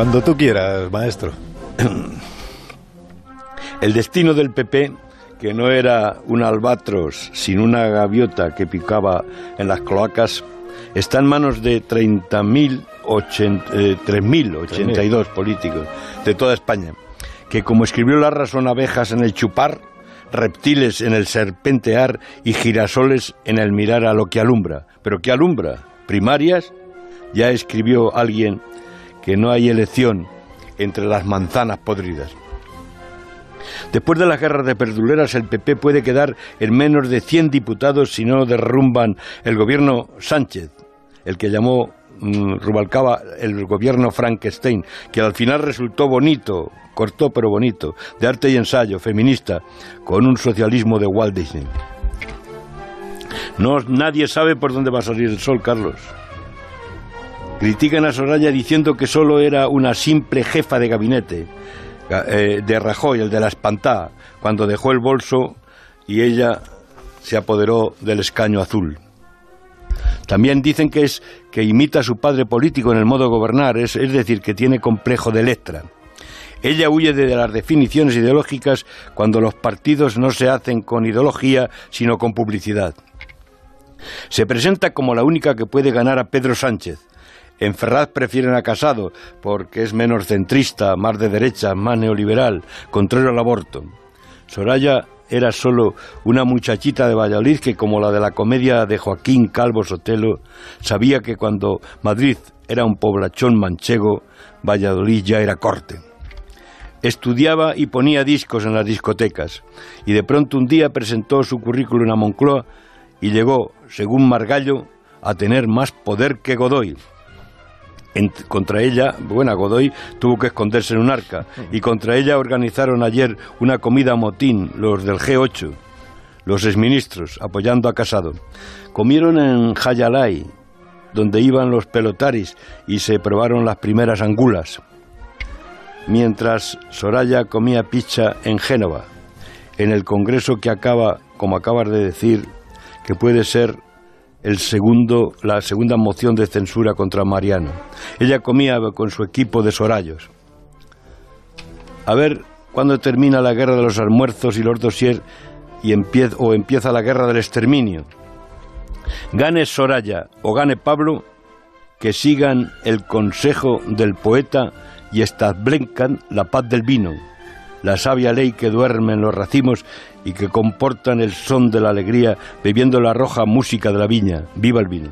Cuando tú quieras, maestro. El destino del PP, que no era un albatros, sino una gaviota que picaba en las cloacas, está en manos de 30.000 3.082 eh, políticos de toda España, que como escribió la razón abejas en el chupar, reptiles en el serpentear y girasoles en el mirar a lo que alumbra. ¿Pero qué alumbra? ¿Primarias? Ya escribió alguien que no hay elección entre las manzanas podridas. Después de las guerras de perduleras, el PP puede quedar en menos de 100 diputados si no derrumban el gobierno Sánchez, el que llamó mm, Rubalcaba el gobierno Frankenstein, que al final resultó bonito, cortó pero bonito, de arte y ensayo, feminista, con un socialismo de Walt Disney. No, nadie sabe por dónde va a salir el sol, Carlos. Critican a Soraya diciendo que solo era una simple jefa de gabinete eh, de Rajoy, el de la espantada, cuando dejó el bolso y ella se apoderó del escaño azul. También dicen que es que imita a su padre político en el modo de gobernar, es, es decir, que tiene complejo de Electra. Ella huye de las definiciones ideológicas cuando los partidos no se hacen con ideología, sino con publicidad. Se presenta como la única que puede ganar a Pedro Sánchez, en Ferraz prefieren a Casado porque es menos centrista, más de derecha, más neoliberal, contrario al aborto. Soraya era solo una muchachita de Valladolid que, como la de la comedia de Joaquín Calvo Sotelo, sabía que cuando Madrid era un poblachón manchego, Valladolid ya era corte. Estudiaba y ponía discos en las discotecas, y de pronto un día presentó su currículum a Moncloa y llegó, según Margallo, a tener más poder que Godoy contra ella, bueno, Godoy tuvo que esconderse en un arca. Y contra ella organizaron ayer una comida motín los del G8, los exministros, apoyando a Casado. Comieron en Jayalay, donde iban los pelotaris y se probaron las primeras angulas, mientras Soraya comía pizza en Génova, en el congreso que acaba, como acabas de decir, que puede ser el segundo, la segunda moción de censura contra Mariano. Ella comía con su equipo de sorayos. A ver cuándo termina la guerra de los almuerzos y los dosier y empieza, o empieza la guerra del exterminio. Gane Soraya o gane Pablo, que sigan el consejo del poeta y establezcan la paz del vino, la sabia ley que duerme en los racimos y que comportan el son de la alegría bebiendo la roja música de la viña. ¡Viva el vino!